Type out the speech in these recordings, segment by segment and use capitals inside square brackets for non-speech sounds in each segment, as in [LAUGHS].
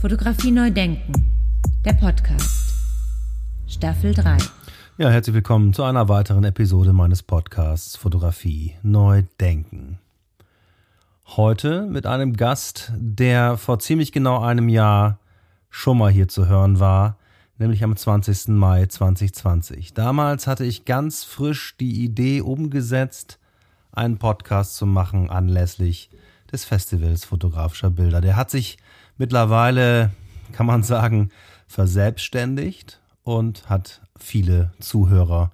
Fotografie neu denken. Der Podcast. Staffel 3. Ja, herzlich willkommen zu einer weiteren Episode meines Podcasts Fotografie neu denken. Heute mit einem Gast, der vor ziemlich genau einem Jahr schon mal hier zu hören war, nämlich am 20. Mai 2020. Damals hatte ich ganz frisch die Idee umgesetzt, einen Podcast zu machen anlässlich des Festivals fotografischer Bilder. Der hat sich mittlerweile, kann man sagen, verselbstständigt und hat viele Zuhörer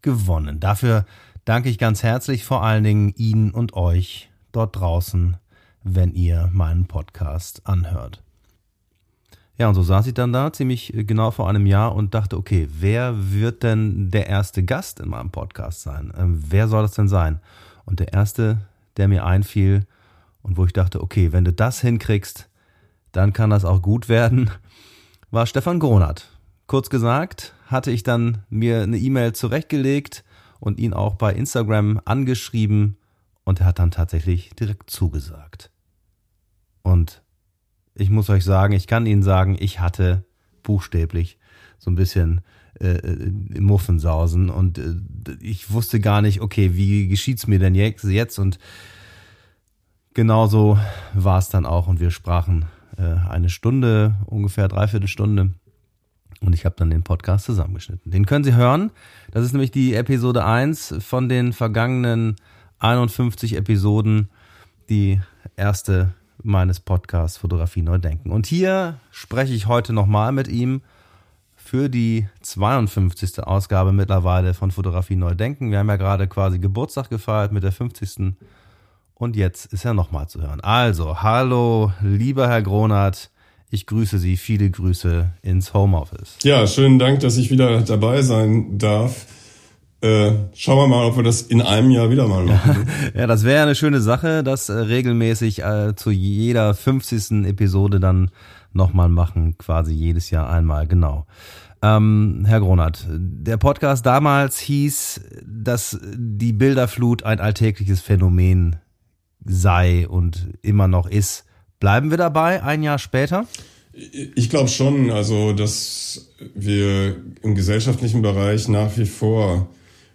gewonnen. Dafür danke ich ganz herzlich vor allen Dingen Ihnen und euch dort draußen, wenn ihr meinen Podcast anhört. Ja, und so saß ich dann da ziemlich genau vor einem Jahr und dachte, okay, wer wird denn der erste Gast in meinem Podcast sein? Ähm, wer soll das denn sein? Und der erste, der mir einfiel und wo ich dachte, okay, wenn du das hinkriegst, dann kann das auch gut werden, war Stefan Gronert. Kurz gesagt, hatte ich dann mir eine E-Mail zurechtgelegt und ihn auch bei Instagram angeschrieben und er hat dann tatsächlich direkt zugesagt. Und ich muss euch sagen, ich kann Ihnen sagen, ich hatte buchstäblich so ein bisschen äh, äh Muffensausen und äh, ich wusste gar nicht, okay, wie geschieht's mir denn jetzt? Und genauso war es dann auch und wir sprachen eine Stunde, ungefähr dreiviertel Stunde. Und ich habe dann den Podcast zusammengeschnitten. Den können Sie hören. Das ist nämlich die Episode 1 von den vergangenen 51 Episoden. Die erste meines Podcasts Fotografie neu denken. Und hier spreche ich heute nochmal mit ihm für die 52. Ausgabe mittlerweile von Fotografie neu denken. Wir haben ja gerade quasi Geburtstag gefeiert mit der 50. Und jetzt ist er nochmal zu hören. Also, hallo, lieber Herr Gronert. Ich grüße Sie. Viele Grüße ins Homeoffice. Ja, schönen Dank, dass ich wieder dabei sein darf. Äh, schauen wir mal, ob wir das in einem Jahr wieder mal machen. [LAUGHS] ja, das wäre eine schöne Sache, das äh, regelmäßig äh, zu jeder 50. Episode dann nochmal machen, quasi jedes Jahr einmal, genau. Ähm, Herr Gronert, der Podcast damals hieß, dass die Bilderflut ein alltägliches Phänomen sei und immer noch ist. Bleiben wir dabei ein Jahr später? Ich glaube schon, also dass wir im gesellschaftlichen Bereich nach wie vor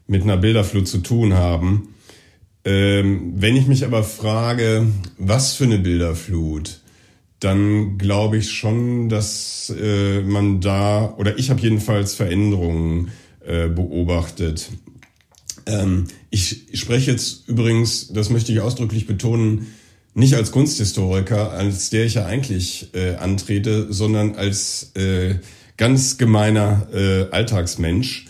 mit einer Bilderflut zu tun haben. Ähm, wenn ich mich aber frage, was für eine Bilderflut, dann glaube ich schon, dass äh, man da, oder ich habe jedenfalls Veränderungen äh, beobachtet. Ähm, ich spreche jetzt übrigens, das möchte ich ausdrücklich betonen, nicht als Kunsthistoriker, als der ich ja eigentlich äh, antrete, sondern als äh, ganz gemeiner äh, Alltagsmensch.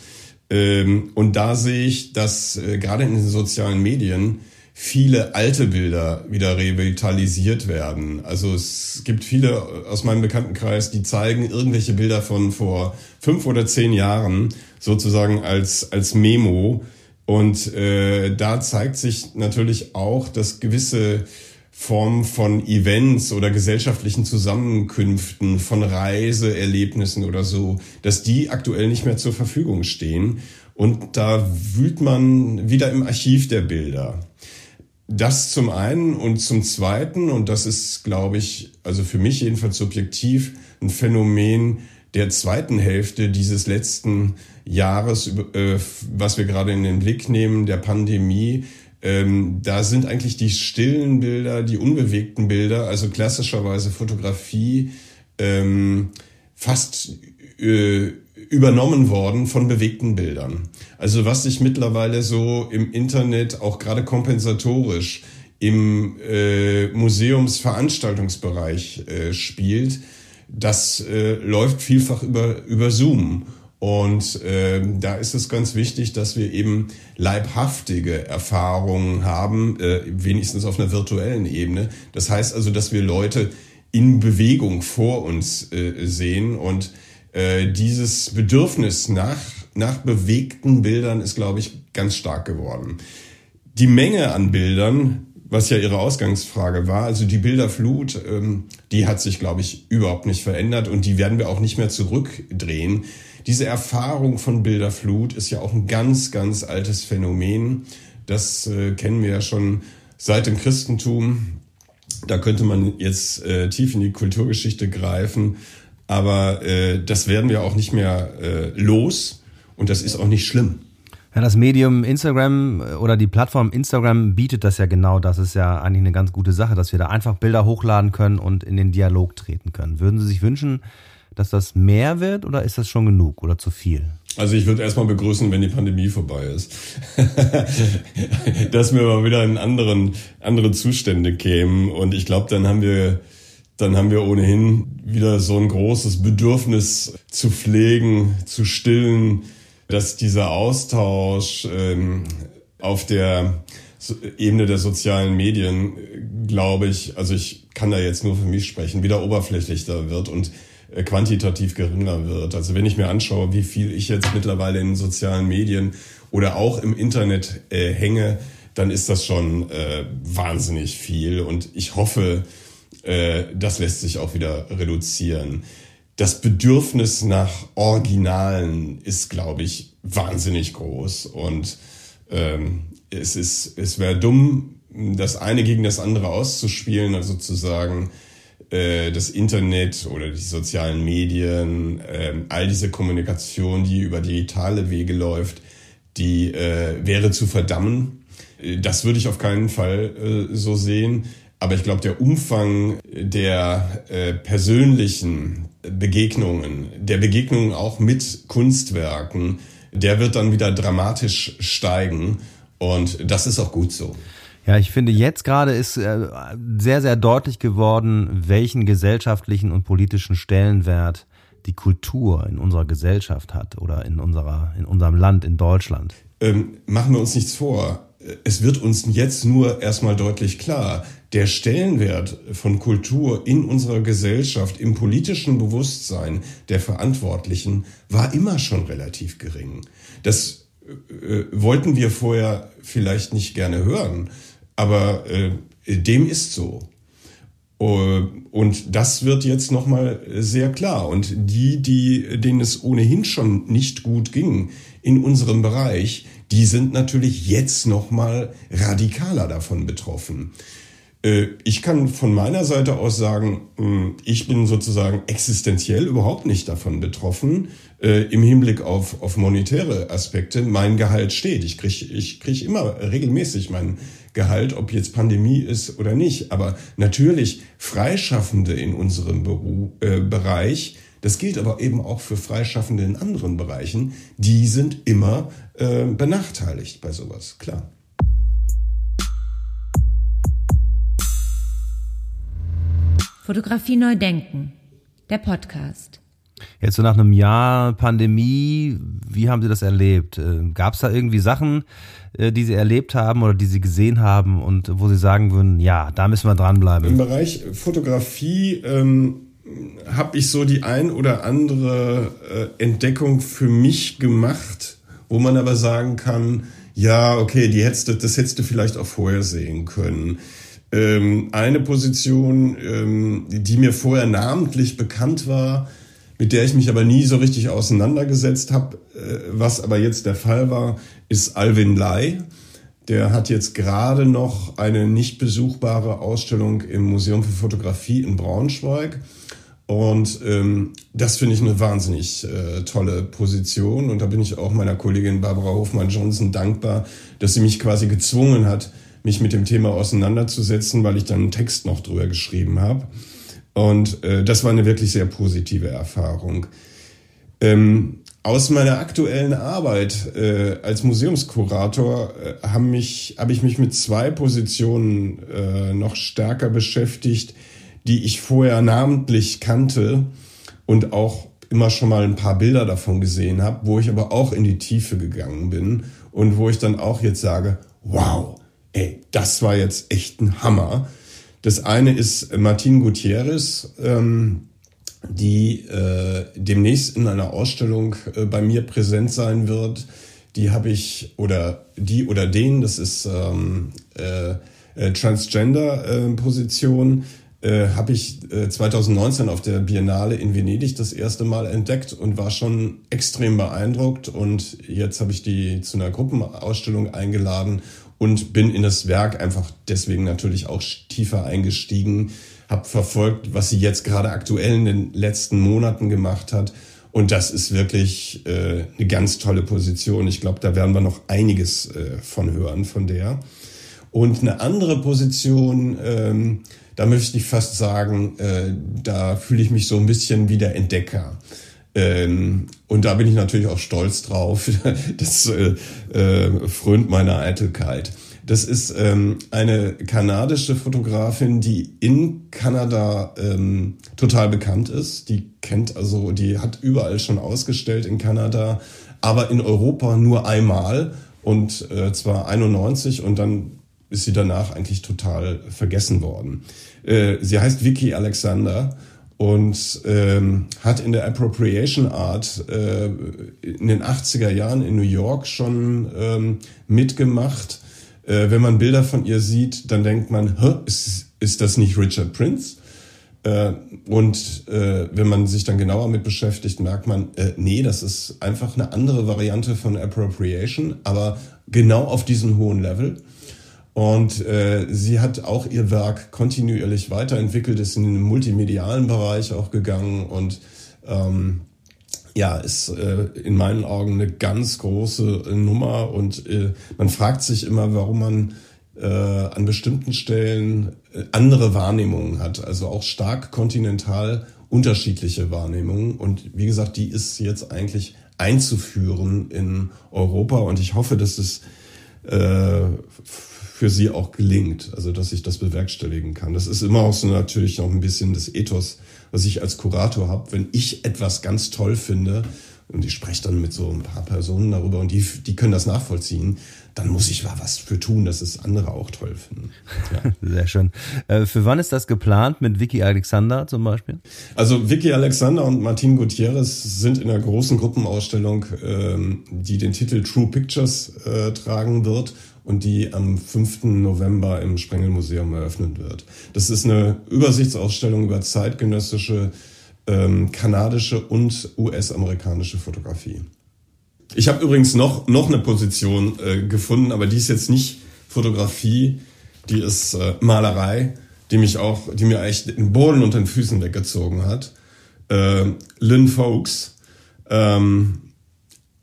Ähm, und da sehe ich, dass äh, gerade in den sozialen Medien viele alte Bilder wieder revitalisiert werden. Also es gibt viele aus meinem Bekanntenkreis, die zeigen irgendwelche Bilder von vor fünf oder zehn Jahren sozusagen als, als Memo und äh, da zeigt sich natürlich auch, dass gewisse Formen von Events oder gesellschaftlichen Zusammenkünften, von Reiseerlebnissen oder so, dass die aktuell nicht mehr zur Verfügung stehen. Und da wühlt man wieder im Archiv der Bilder. Das zum einen und zum zweiten, und das ist, glaube ich, also für mich jedenfalls subjektiv, ein Phänomen der zweiten Hälfte dieses letzten Jahres, äh, was wir gerade in den Blick nehmen, der Pandemie, ähm, da sind eigentlich die stillen Bilder, die unbewegten Bilder, also klassischerweise Fotografie, ähm, fast äh, übernommen worden von bewegten Bildern. Also was sich mittlerweile so im Internet auch gerade kompensatorisch im äh, Museumsveranstaltungsbereich äh, spielt, das äh, läuft vielfach über, über Zoom. Und äh, da ist es ganz wichtig, dass wir eben leibhaftige Erfahrungen haben, äh, wenigstens auf einer virtuellen Ebene. Das heißt also, dass wir Leute in Bewegung vor uns äh, sehen und äh, dieses Bedürfnis nach, nach bewegten Bildern ist, glaube ich, ganz stark geworden. Die Menge an Bildern, was ja Ihre Ausgangsfrage war, also die Bilderflut, ähm, die hat sich, glaube ich, überhaupt nicht verändert und die werden wir auch nicht mehr zurückdrehen. Diese Erfahrung von Bilderflut ist ja auch ein ganz, ganz altes Phänomen. Das äh, kennen wir ja schon seit dem Christentum. Da könnte man jetzt äh, tief in die Kulturgeschichte greifen, aber äh, das werden wir auch nicht mehr äh, los und das ist auch nicht schlimm. Ja, das Medium Instagram äh, oder die Plattform Instagram bietet das ja genau. Das ist ja eigentlich eine ganz gute Sache, dass wir da einfach Bilder hochladen können und in den Dialog treten können. Würden Sie sich wünschen, dass das mehr wird oder ist das schon genug oder zu viel? Also ich würde erstmal begrüßen, wenn die Pandemie vorbei ist. [LAUGHS] dass wir mal wieder in anderen, andere Zustände kämen. Und ich glaube, dann haben wir, dann haben wir ohnehin wieder so ein großes Bedürfnis zu pflegen, zu stillen, dass dieser Austausch ähm, auf der Ebene der sozialen Medien, glaube ich, also ich kann da jetzt nur für mich sprechen, wieder oberflächlicher wird und äh, quantitativ geringer wird. Also wenn ich mir anschaue, wie viel ich jetzt mittlerweile in sozialen Medien oder auch im Internet äh, hänge, dann ist das schon äh, wahnsinnig viel. Und ich hoffe, äh, das lässt sich auch wieder reduzieren. Das Bedürfnis nach Originalen ist, glaube ich, wahnsinnig groß. Und ähm, es ist, es wäre dumm, das eine gegen das andere auszuspielen, also zu sagen, äh, das Internet oder die sozialen Medien, äh, all diese Kommunikation, die über digitale Wege läuft, die äh, wäre zu verdammen. Äh, das würde ich auf keinen Fall äh, so sehen. Aber ich glaube, der Umfang der äh, persönlichen Begegnungen, der Begegnungen auch mit Kunstwerken, der wird dann wieder dramatisch steigen. Und das ist auch gut so. Ja, ich finde, jetzt gerade ist äh, sehr, sehr deutlich geworden, welchen gesellschaftlichen und politischen Stellenwert die Kultur in unserer Gesellschaft hat oder in unserer, in unserem Land, in Deutschland. Ähm, machen wir uns nichts vor. Es wird uns jetzt nur erstmal deutlich klar, der Stellenwert von Kultur in unserer Gesellschaft, im politischen Bewusstsein der Verantwortlichen war immer schon relativ gering. Das äh, wollten wir vorher vielleicht nicht gerne hören. Aber äh, dem ist so. Äh, und das wird jetzt nochmal sehr klar. Und die, die, denen es ohnehin schon nicht gut ging in unserem Bereich, die sind natürlich jetzt nochmal radikaler davon betroffen. Äh, ich kann von meiner Seite aus sagen, hm, ich bin sozusagen existenziell überhaupt nicht davon betroffen äh, im Hinblick auf, auf monetäre Aspekte. Mein Gehalt steht. Ich kriege ich krieg immer regelmäßig mein Gehalt, ob jetzt Pandemie ist oder nicht. Aber natürlich Freischaffende in unserem Beru äh, Bereich, das gilt aber eben auch für Freischaffende in anderen Bereichen, die sind immer äh, benachteiligt bei sowas, klar. Fotografie neu denken, der Podcast. Jetzt so nach einem Jahr Pandemie, wie haben Sie das erlebt? Äh, Gab es da irgendwie Sachen, äh, die Sie erlebt haben oder die Sie gesehen haben und wo Sie sagen würden, ja, da müssen wir dranbleiben? Im Bereich Fotografie ähm, habe ich so die ein oder andere äh, Entdeckung für mich gemacht, wo man aber sagen kann, ja, okay, die hättest, das hättest du vielleicht auch vorher sehen können. Ähm, eine Position, ähm, die mir vorher namentlich bekannt war, mit der ich mich aber nie so richtig auseinandergesetzt habe. Äh, was aber jetzt der Fall war, ist Alvin Lai. Der hat jetzt gerade noch eine nicht besuchbare Ausstellung im Museum für Fotografie in Braunschweig. Und ähm, das finde ich eine wahnsinnig äh, tolle Position. Und da bin ich auch meiner Kollegin Barbara Hofmann-Johnson dankbar, dass sie mich quasi gezwungen hat, mich mit dem Thema auseinanderzusetzen, weil ich dann einen Text noch drüber geschrieben habe. Und äh, das war eine wirklich sehr positive Erfahrung. Ähm, aus meiner aktuellen Arbeit äh, als Museumskurator äh, habe hab ich mich mit zwei Positionen äh, noch stärker beschäftigt, die ich vorher namentlich kannte und auch immer schon mal ein paar Bilder davon gesehen habe, wo ich aber auch in die Tiefe gegangen bin und wo ich dann auch jetzt sage, wow, ey, das war jetzt echt ein Hammer. Das eine ist Martin Gutierrez, ähm, die äh, demnächst in einer Ausstellung äh, bei mir präsent sein wird. Die habe ich, oder die oder den, das ist ähm, äh, äh Transgender-Position, äh, habe ich äh, 2019 auf der Biennale in Venedig das erste Mal entdeckt und war schon extrem beeindruckt. Und jetzt habe ich die zu einer Gruppenausstellung eingeladen und bin in das Werk einfach deswegen natürlich auch tiefer eingestiegen, habe verfolgt, was sie jetzt gerade aktuell in den letzten Monaten gemacht hat. Und das ist wirklich äh, eine ganz tolle Position. Ich glaube, da werden wir noch einiges äh, von hören von der. Und eine andere Position, ähm, da möchte ich fast sagen, äh, da fühle ich mich so ein bisschen wie der Entdecker. Ähm, und da bin ich natürlich auch stolz drauf. [LAUGHS] Das äh, äh, frönt meiner Eitelkeit. Das ist ähm, eine kanadische Fotografin, die in Kanada ähm, total bekannt ist. Die kennt also, die hat überall schon ausgestellt in Kanada, aber in Europa nur einmal und äh, zwar 91 und dann ist sie danach eigentlich total vergessen worden. Äh, sie heißt Vicky Alexander und ähm, hat in der Appropriation Art äh, in den 80er Jahren in New York schon ähm, mitgemacht. Äh, wenn man Bilder von ihr sieht, dann denkt man, ist, ist das nicht Richard Prince? Äh, und äh, wenn man sich dann genauer mit beschäftigt, merkt man, äh, nee, das ist einfach eine andere Variante von Appropriation, aber genau auf diesem hohen Level. Und äh, sie hat auch ihr Werk kontinuierlich weiterentwickelt, ist in den multimedialen Bereich auch gegangen und ähm, ja, ist äh, in meinen Augen eine ganz große Nummer und äh, man fragt sich immer, warum man äh, an bestimmten Stellen äh, andere Wahrnehmungen hat, also auch stark kontinental unterschiedliche Wahrnehmungen. Und wie gesagt, die ist jetzt eigentlich einzuführen in Europa. Und ich hoffe, dass es äh, für sie auch gelingt, also dass ich das bewerkstelligen kann. Das ist immer auch so natürlich noch ein bisschen das Ethos, was ich als Kurator habe. Wenn ich etwas ganz toll finde und ich spreche dann mit so ein paar Personen darüber und die, die können das nachvollziehen, dann muss ich mal was für tun, dass es andere auch toll finden. Ja. [LAUGHS] Sehr schön. Äh, für wann ist das geplant mit Vicky Alexander zum Beispiel? Also Vicky Alexander und Martin Gutierrez sind in einer großen Gruppenausstellung, ähm, die den Titel True Pictures äh, tragen wird und die am 5. November im Sprengelmuseum eröffnet wird. Das ist eine Übersichtsausstellung über zeitgenössische ähm, kanadische und US-amerikanische Fotografie. Ich habe übrigens noch, noch eine Position äh, gefunden, aber die ist jetzt nicht Fotografie, die ist äh, Malerei, die mich auch, die mir echt den Boden unter den Füßen weggezogen hat. Äh, Lynn Folks, ähm,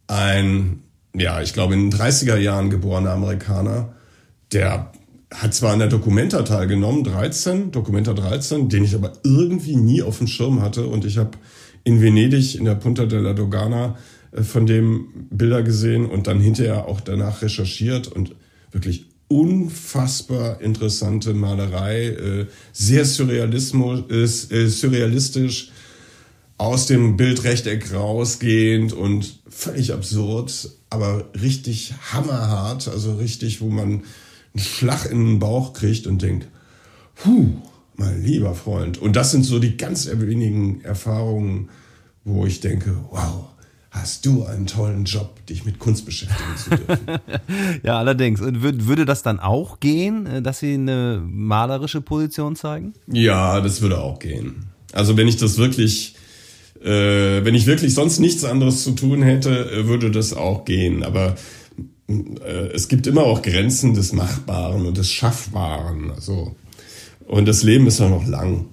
ein ja, ich glaube, in den 30er Jahren geborener Amerikaner, der hat zwar an der Documenta teilgenommen, 13, Documenta 13, den ich aber irgendwie nie auf dem Schirm hatte. Und ich habe in Venedig, in der Punta della Dogana, äh, von dem Bilder gesehen und dann hinterher auch danach recherchiert und wirklich unfassbar interessante Malerei, äh, sehr surrealismus, äh, surrealistisch, aus dem Bildrechteck rausgehend und völlig absurd, aber richtig hammerhart, also richtig, wo man einen Schlag in den Bauch kriegt und denkt, puh, mein lieber Freund. Und das sind so die ganz wenigen Erfahrungen, wo ich denke, wow, hast du einen tollen Job, dich mit Kunst beschäftigen zu dürfen. [LAUGHS] ja, allerdings. Und würde das dann auch gehen, äh, dass Sie eine malerische Position zeigen? Ja, das würde auch gehen. Also wenn ich das wirklich äh, wenn ich wirklich sonst nichts anderes zu tun hätte, äh, würde das auch gehen. Aber äh, es gibt immer auch Grenzen des Machbaren und des Schaffbaren. Also, und das Leben ist ja noch lang.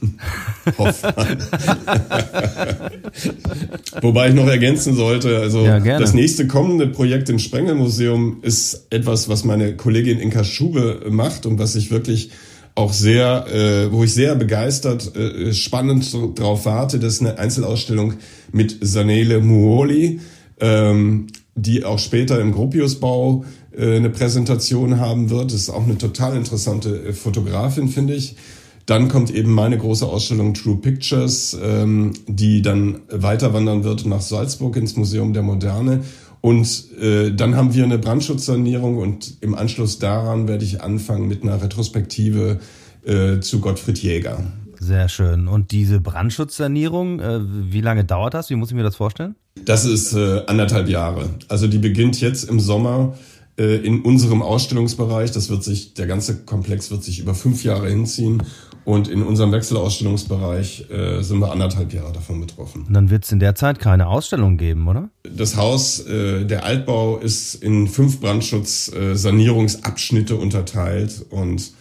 [LAUGHS] [LAUGHS] Wobei ich noch ergänzen sollte, also ja, das nächste kommende Projekt im Sprengelmuseum ist etwas, was meine Kollegin Inka Schube macht und was ich wirklich auch sehr, äh, wo ich sehr begeistert, äh, spannend drauf warte. Das ist eine Einzelausstellung mit Sanele Muoli, ähm, die auch später im Gropiusbau äh, eine Präsentation haben wird. Das ist auch eine total interessante äh, Fotografin, finde ich. Dann kommt eben meine große Ausstellung True Pictures, ähm, die dann weiter wandern wird nach Salzburg ins Museum der Moderne. Und äh, dann haben wir eine Brandschutzsanierung und im Anschluss daran werde ich anfangen mit einer Retrospektive äh, zu Gottfried Jäger. Sehr schön. Und diese Brandschutzsanierung, äh, wie lange dauert das? Wie muss ich mir das vorstellen? Das ist äh, anderthalb Jahre. Also die beginnt jetzt im Sommer äh, in unserem Ausstellungsbereich. Das wird sich, der ganze Komplex wird sich über fünf Jahre hinziehen. Und in unserem Wechselausstellungsbereich äh, sind wir anderthalb Jahre davon betroffen. Und dann wird es in der Zeit keine Ausstellung geben, oder? Das Haus, äh, der Altbau ist in fünf Brandschutz-Sanierungsabschnitte äh, unterteilt und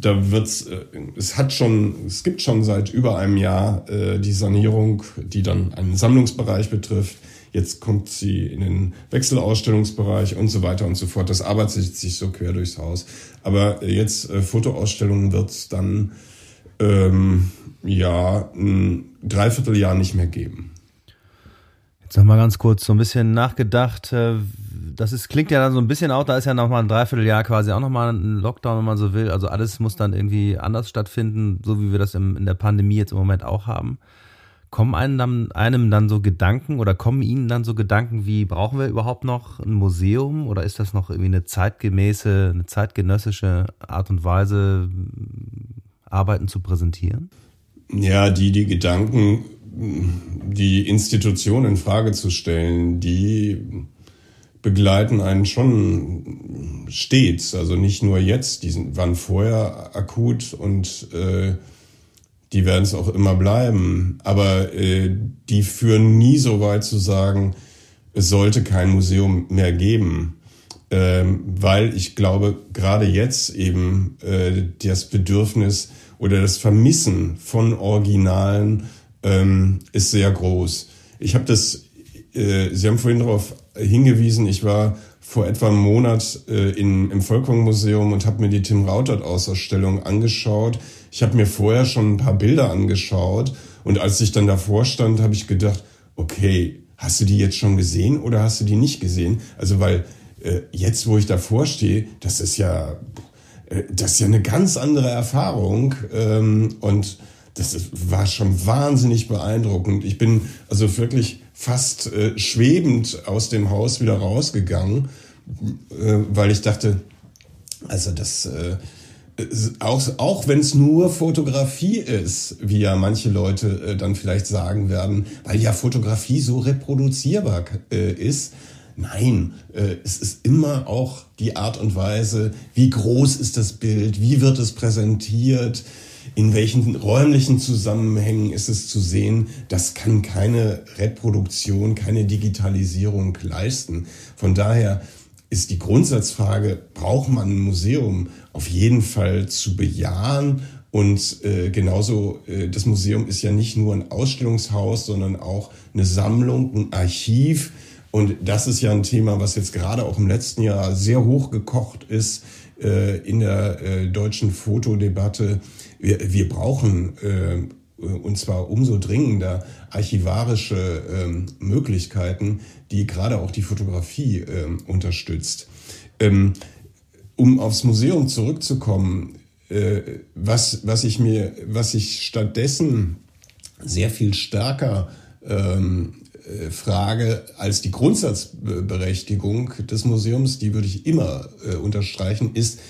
da wird's, äh, es hat schon, es gibt schon seit über einem Jahr äh, die Sanierung, die dann einen Sammlungsbereich betrifft. Jetzt kommt sie in den Wechselausstellungsbereich und so weiter und so fort. Das arbeitet sich so quer durchs Haus. Aber jetzt äh, Fotoausstellungen wird dann ähm, ja ein Dreivierteljahr nicht mehr geben. Jetzt noch mal ganz kurz so ein bisschen nachgedacht. Äh, das ist, klingt ja dann so ein bisschen auch, da ist ja noch mal ein Dreivierteljahr quasi auch noch mal ein Lockdown, wenn man so will. Also alles muss dann irgendwie anders stattfinden, so wie wir das im, in der Pandemie jetzt im Moment auch haben. Kommen einem dann, einem dann so Gedanken oder kommen Ihnen dann so Gedanken wie, brauchen wir überhaupt noch ein Museum oder ist das noch irgendwie eine zeitgemäße, eine zeitgenössische Art und Weise, Arbeiten zu präsentieren? Ja, die, die Gedanken, die Institution in Frage zu stellen, die begleiten einen schon stets. Also nicht nur jetzt, die waren vorher akut und äh, die werden es auch immer bleiben. Aber äh, die führen nie so weit zu sagen, es sollte kein Museum mehr geben. Ähm, weil ich glaube, gerade jetzt eben äh, das Bedürfnis oder das Vermissen von Originalen ähm, ist sehr groß. Ich habe das, äh, Sie haben vorhin darauf hingewiesen, ich war vor etwa einem Monat äh, in, im Volkwang-Museum und habe mir die Tim Rautert-Ausstellung angeschaut. Ich habe mir vorher schon ein paar Bilder angeschaut und als ich dann davor stand, habe ich gedacht, okay, hast du die jetzt schon gesehen oder hast du die nicht gesehen? Also weil äh, jetzt, wo ich davor stehe, das ist ja, äh, das ist ja eine ganz andere Erfahrung ähm, und das ist, war schon wahnsinnig beeindruckend. Ich bin also wirklich fast äh, schwebend aus dem Haus wieder rausgegangen, äh, weil ich dachte, also das äh, auch, auch wenn es nur Fotografie ist, wie ja manche Leute äh, dann vielleicht sagen werden, weil ja Fotografie so reproduzierbar äh, ist. Nein, äh, es ist immer auch die Art und Weise, wie groß ist das Bild, wie wird es präsentiert, in welchen räumlichen Zusammenhängen ist es zu sehen. Das kann keine Reproduktion, keine Digitalisierung leisten. Von daher ist die Grundsatzfrage, braucht man ein Museum, auf jeden Fall zu bejahen. Und äh, genauso, äh, das Museum ist ja nicht nur ein Ausstellungshaus, sondern auch eine Sammlung, ein Archiv. Und das ist ja ein Thema, was jetzt gerade auch im letzten Jahr sehr hochgekocht ist äh, in der äh, deutschen Fotodebatte. Wir, wir brauchen äh, und zwar umso dringender archivarische ähm, Möglichkeiten, die gerade auch die Fotografie ähm, unterstützt. Ähm, um aufs Museum zurückzukommen, äh, was, was ich mir, was ich stattdessen sehr viel stärker ähm, äh, frage als die Grundsatzberechtigung des Museums, die würde ich immer äh, unterstreichen, ist,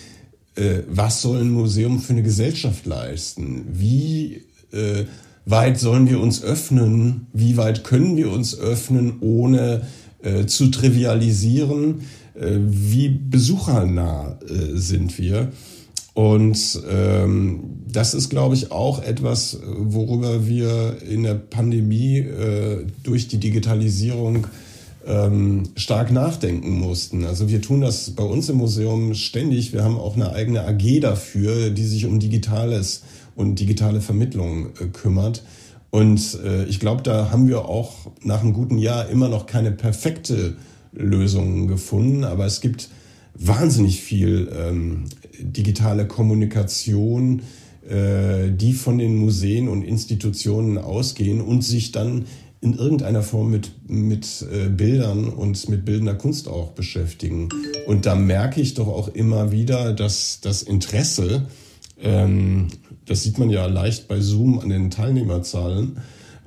äh, was soll ein Museum für eine Gesellschaft leisten? Wie äh, weit sollen wir uns öffnen? Wie weit können wir uns öffnen, ohne äh, zu trivialisieren? Äh, wie besuchernah äh, sind wir? Und ähm, das ist, glaube ich, auch etwas, worüber wir in der Pandemie äh, durch die Digitalisierung ähm, stark nachdenken mussten. Also wir tun das bei uns im Museum ständig. Wir haben auch eine eigene AG dafür, die sich um Digitales und digitale Vermittlung äh, kümmert. Und äh, ich glaube, da haben wir auch nach einem guten Jahr immer noch keine perfekte Lösung gefunden, aber es gibt wahnsinnig viel ähm, digitale Kommunikation, äh, die von den Museen und Institutionen ausgehen und sich dann in irgendeiner Form mit, mit äh, Bildern und mit bildender Kunst auch beschäftigen. Und da merke ich doch auch immer wieder, dass das Interesse ähm, das sieht man ja leicht bei Zoom an den Teilnehmerzahlen,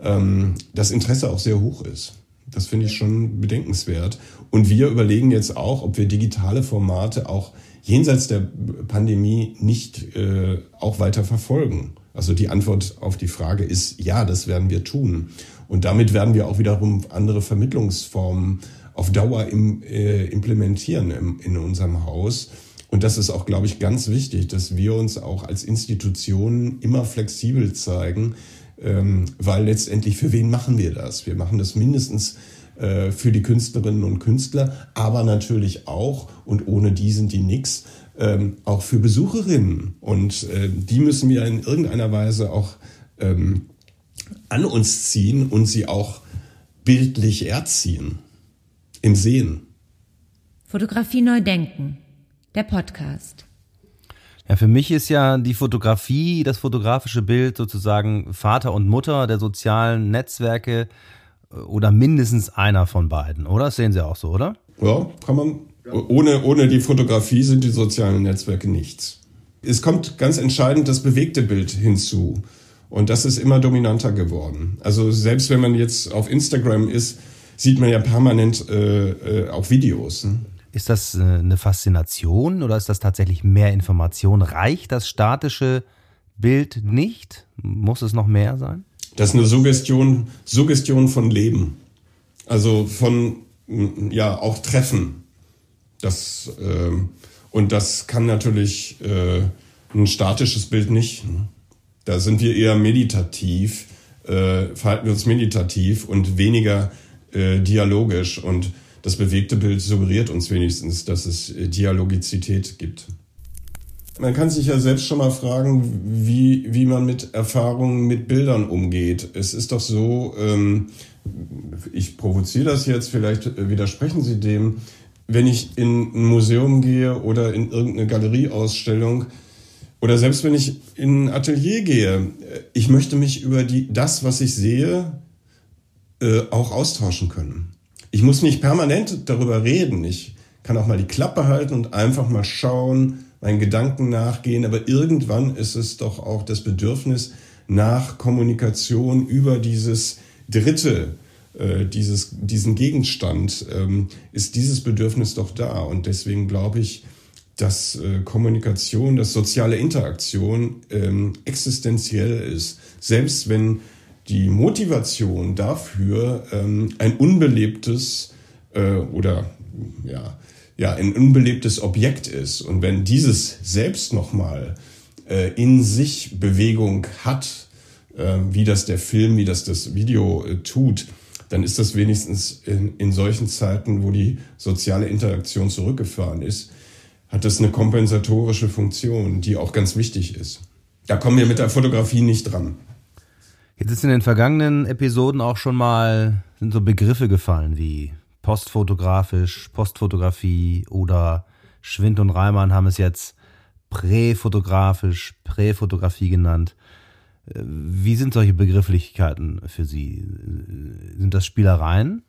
ähm, das Interesse auch sehr hoch ist. Das finde ich schon bedenkenswert. Und wir überlegen jetzt auch, ob wir digitale Formate auch jenseits der Pandemie nicht äh, auch weiter verfolgen. Also die Antwort auf die Frage ist ja, das werden wir tun. Und damit werden wir auch wiederum andere Vermittlungsformen auf Dauer im, äh, implementieren im, in unserem Haus. Und das ist auch, glaube ich, ganz wichtig, dass wir uns auch als Institutionen immer flexibel zeigen, ähm, weil letztendlich für wen machen wir das? Wir machen das mindestens äh, für die Künstlerinnen und Künstler, aber natürlich auch, und ohne die sind die nix, ähm, auch für Besucherinnen. Und äh, die müssen wir in irgendeiner Weise auch ähm, an uns ziehen und sie auch bildlich erziehen. Im Sehen. Fotografie neu denken. Der Podcast. Ja, für mich ist ja die Fotografie, das fotografische Bild sozusagen Vater und Mutter der sozialen Netzwerke äh, oder mindestens einer von beiden, oder? Das sehen Sie auch so, oder? Ja, kann man. Ohne, ohne die Fotografie sind die sozialen Netzwerke nichts. Es kommt ganz entscheidend das bewegte Bild hinzu. Und das ist immer dominanter geworden. Also selbst wenn man jetzt auf Instagram ist, sieht man ja permanent äh, äh, auch Videos. Ne? Ist das äh, eine Faszination oder ist das tatsächlich mehr Information? Reicht das statische Bild nicht? Muss es noch mehr sein? Das ist eine Suggestion, Suggestion von Leben. Also von, ja, auch Treffen. Das, äh, und das kann natürlich äh, ein statisches Bild nicht. Ne? Da sind wir eher meditativ, äh, verhalten wir uns meditativ und weniger äh, dialogisch. Und das bewegte Bild suggeriert uns wenigstens, dass es äh, Dialogizität gibt. Man kann sich ja selbst schon mal fragen, wie, wie man mit Erfahrungen mit Bildern umgeht. Es ist doch so, ähm, ich provoziere das jetzt, vielleicht äh, widersprechen Sie dem, wenn ich in ein Museum gehe oder in irgendeine Galerieausstellung, oder selbst wenn ich in ein Atelier gehe, ich möchte mich über die, das, was ich sehe, äh, auch austauschen können. Ich muss nicht permanent darüber reden. Ich kann auch mal die Klappe halten und einfach mal schauen, meinen Gedanken nachgehen. Aber irgendwann ist es doch auch das Bedürfnis nach Kommunikation über dieses Dritte, äh, dieses, diesen Gegenstand, ähm, ist dieses Bedürfnis doch da. Und deswegen glaube ich, dass äh, Kommunikation, dass soziale Interaktion ähm, existenziell ist. Selbst wenn die Motivation dafür ähm, ein unbelebtes äh, oder ja, ja, ein unbelebtes Objekt ist. Und wenn dieses selbst nochmal äh, in sich Bewegung hat, äh, wie das der Film, wie das das Video äh, tut, dann ist das wenigstens in, in solchen Zeiten, wo die soziale Interaktion zurückgefahren ist, hat das eine kompensatorische Funktion, die auch ganz wichtig ist. Da kommen wir mit der Fotografie nicht dran. Jetzt ist in den vergangenen Episoden auch schon mal sind so Begriffe gefallen wie postfotografisch, Postfotografie oder Schwind und Reimann haben es jetzt präfotografisch, Präfotografie genannt. Wie sind solche Begrifflichkeiten für Sie? Sind das Spielereien?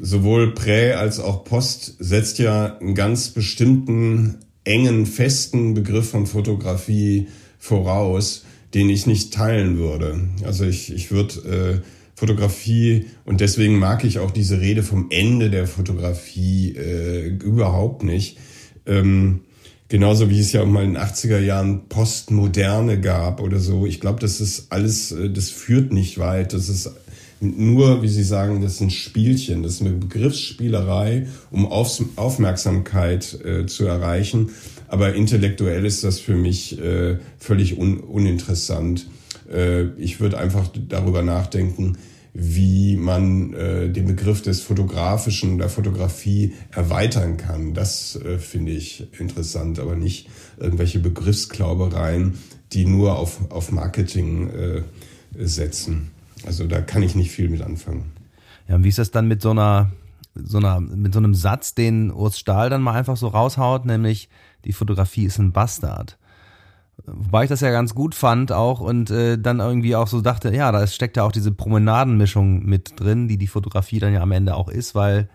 sowohl Prä als auch Post setzt ja einen ganz bestimmten engen, festen Begriff von Fotografie voraus, den ich nicht teilen würde. Also ich, ich würde äh, Fotografie und deswegen mag ich auch diese Rede vom Ende der Fotografie äh, überhaupt nicht. Ähm, genauso wie es ja auch mal in den 80er Jahren Postmoderne gab oder so. Ich glaube, das ist alles, äh, das führt nicht weit. Das ist nur, wie Sie sagen, das ist ein Spielchen, das ist eine Begriffsspielerei, um Auf Aufmerksamkeit äh, zu erreichen. Aber intellektuell ist das für mich äh, völlig un uninteressant. Äh, ich würde einfach darüber nachdenken, wie man äh, den Begriff des Fotografischen, der Fotografie erweitern kann. Das äh, finde ich interessant, aber nicht irgendwelche Begriffsklaubereien, die nur auf, auf Marketing äh, setzen. Also da kann ich nicht viel mit anfangen. Ja, und wie ist das dann mit so einer, so einer, mit so einem Satz, den Urs Stahl dann mal einfach so raushaut, nämlich die Fotografie ist ein Bastard. Wobei ich das ja ganz gut fand auch und äh, dann irgendwie auch so dachte, ja, da steckt ja auch diese Promenadenmischung mit drin, die die Fotografie dann ja am Ende auch ist, weil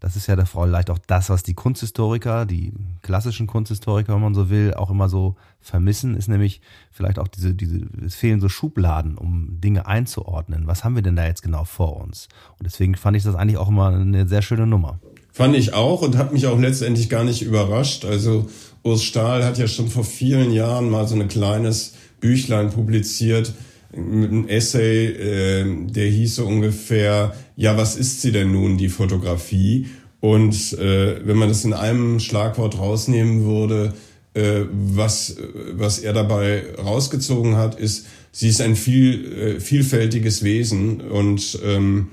das ist ja der Frau vielleicht auch das, was die Kunsthistoriker, die klassischen Kunsthistoriker, wenn man so will, auch immer so vermissen, ist nämlich vielleicht auch diese, diese, es fehlen so Schubladen, um Dinge einzuordnen. Was haben wir denn da jetzt genau vor uns? Und deswegen fand ich das eigentlich auch immer eine sehr schöne Nummer. Fand ich auch und hat mich auch letztendlich gar nicht überrascht. Also Urs Stahl hat ja schon vor vielen Jahren mal so ein kleines Büchlein publiziert, mit einem Essay, äh, der hieß so ungefähr, ja, was ist sie denn nun, die Fotografie? Und äh, wenn man das in einem Schlagwort rausnehmen würde, äh, was, was er dabei rausgezogen hat, ist, sie ist ein viel, äh, vielfältiges Wesen und ähm,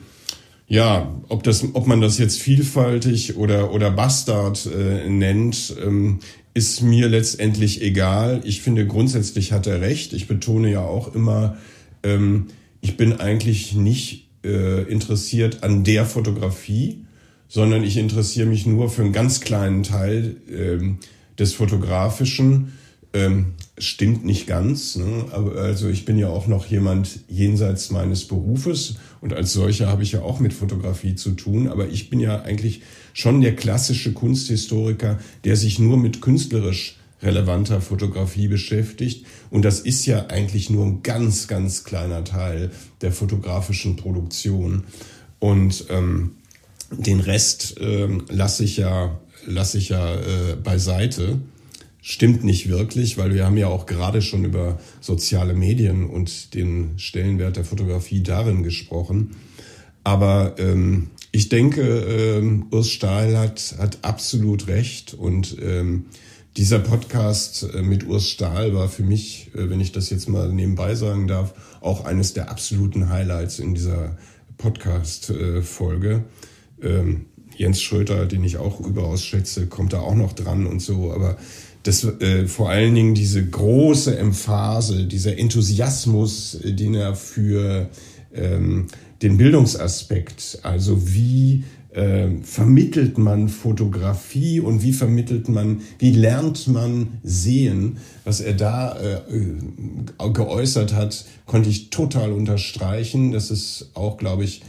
ja, ob das, ob man das jetzt vielfältig oder oder Bastard äh, nennt, ähm, ist mir letztendlich egal. Ich finde grundsätzlich hat er recht. Ich betone ja auch immer, ähm, ich bin eigentlich nicht äh, interessiert an der Fotografie, sondern ich interessiere mich nur für einen ganz kleinen Teil ähm, des Fotografischen. Ähm, stimmt nicht ganz. Ne? Also ich bin ja auch noch jemand jenseits meines Berufes und als solcher habe ich ja auch mit Fotografie zu tun. Aber ich bin ja eigentlich schon der klassische Kunsthistoriker, der sich nur mit künstlerisch relevanter Fotografie beschäftigt. Und das ist ja eigentlich nur ein ganz, ganz kleiner Teil der fotografischen Produktion. Und ähm, den Rest ähm, lasse ich ja, lasse ich ja äh, beiseite. Stimmt nicht wirklich, weil wir haben ja auch gerade schon über soziale Medien und den Stellenwert der Fotografie darin gesprochen. Aber ähm, ich denke, ähm, Urs Stahl hat, hat absolut recht und ähm, dieser Podcast äh, mit Urs Stahl war für mich, äh, wenn ich das jetzt mal nebenbei sagen darf, auch eines der absoluten Highlights in dieser Podcast-Folge. Ähm, Jens Schröter, den ich auch überaus schätze, kommt da auch noch dran und so, aber das äh, vor allen Dingen diese große Emphase, dieser Enthusiasmus, äh, den er für ähm, den Bildungsaspekt, also wie äh, vermittelt man Fotografie und wie vermittelt man, wie lernt man sehen, was er da äh, geäußert hat, konnte ich total unterstreichen. Das ist auch, glaube ich,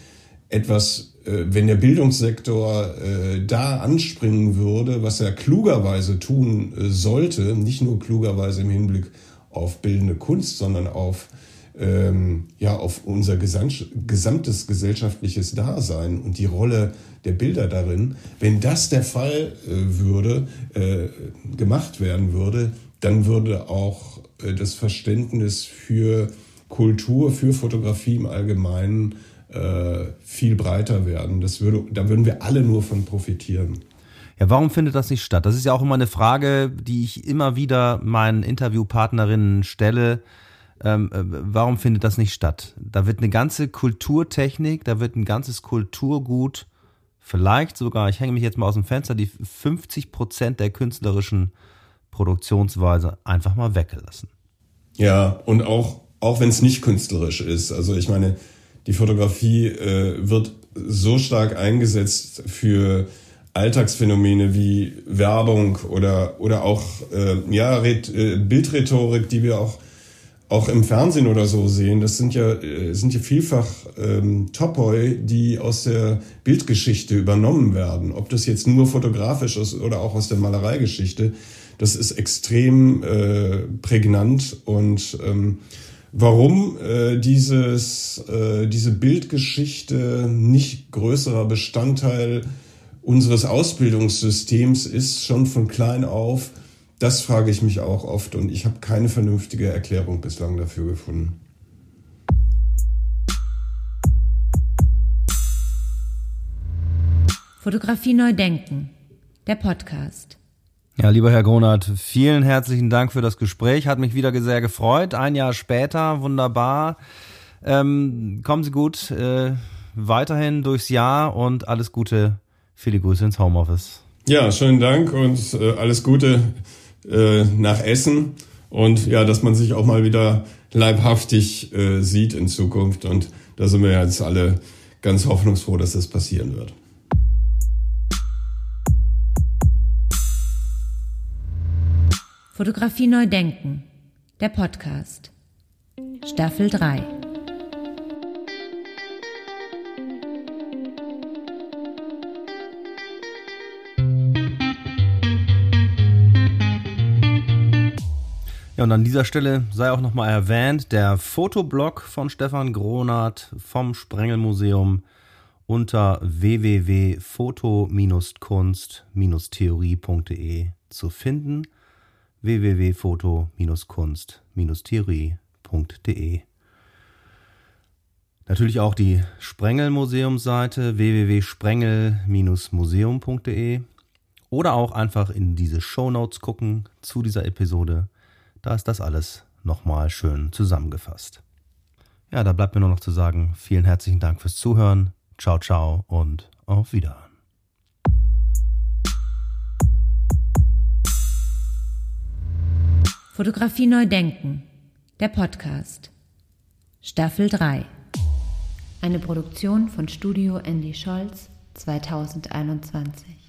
etwas, äh, wenn der Bildungssektor äh, da anspringen würde, was er klugerweise tun äh, sollte, nicht nur klugerweise im Hinblick auf bildende Kunst, sondern auf ähm, ja auf unser gesamtes gesellschaftliches Dasein und die Rolle der Bilder darin. Wenn das der Fall äh, würde, äh, gemacht werden würde, dann würde auch äh, das Verständnis für Kultur, für Fotografie im Allgemeinen äh, viel breiter werden. Das würde, da würden wir alle nur von profitieren. Ja, warum findet das nicht statt? Das ist ja auch immer eine Frage, die ich immer wieder meinen Interviewpartnerinnen stelle ähm, äh, warum findet das nicht statt? Da wird eine ganze Kulturtechnik, da wird ein ganzes Kulturgut, vielleicht sogar, ich hänge mich jetzt mal aus dem Fenster, die 50 Prozent der künstlerischen Produktionsweise einfach mal weggelassen. Ja, und auch, auch wenn es nicht künstlerisch ist. Also ich meine, die Fotografie äh, wird so stark eingesetzt für Alltagsphänomene wie Werbung oder, oder auch äh, ja, Red, äh, Bildrhetorik, die wir auch auch im Fernsehen oder so sehen, das sind ja, äh, sind ja vielfach ähm, Topoi, die aus der Bildgeschichte übernommen werden. Ob das jetzt nur fotografisch ist oder auch aus der Malereigeschichte, das ist extrem äh, prägnant und ähm, warum äh, dieses, äh, diese Bildgeschichte nicht größerer Bestandteil unseres Ausbildungssystems ist, schon von klein auf, das frage ich mich auch oft und ich habe keine vernünftige Erklärung bislang dafür gefunden. Fotografie neu denken. Der Podcast. Ja, lieber Herr Gronert, vielen herzlichen Dank für das Gespräch. Hat mich wieder sehr gefreut. Ein Jahr später, wunderbar. Ähm, kommen Sie gut äh, weiterhin durchs Jahr und alles Gute. Viele Grüße ins Homeoffice. Ja, schönen Dank und äh, alles Gute äh, nach Essen und ja, dass man sich auch mal wieder leibhaftig äh, sieht in Zukunft. Und da sind wir jetzt alle ganz hoffnungsfroh, dass das passieren wird. Fotografie neu denken. Der Podcast. Staffel 3. Ja, und an dieser Stelle sei auch nochmal erwähnt, der Fotoblog von Stefan Gronert vom Sprengelmuseum unter www.foto-kunst-theorie.de zu finden. www.foto-kunst-theorie.de Natürlich auch die Sprengel-Museumsseite www.sprengel-museum.de oder auch einfach in diese Shownotes gucken zu dieser Episode. Da ist das alles nochmal schön zusammengefasst. Ja, da bleibt mir nur noch zu sagen, vielen herzlichen Dank fürs Zuhören. Ciao, ciao und auf Wiederhören. Fotografie neu denken. Der Podcast. Staffel 3. Eine Produktion von Studio Andy Scholz 2021.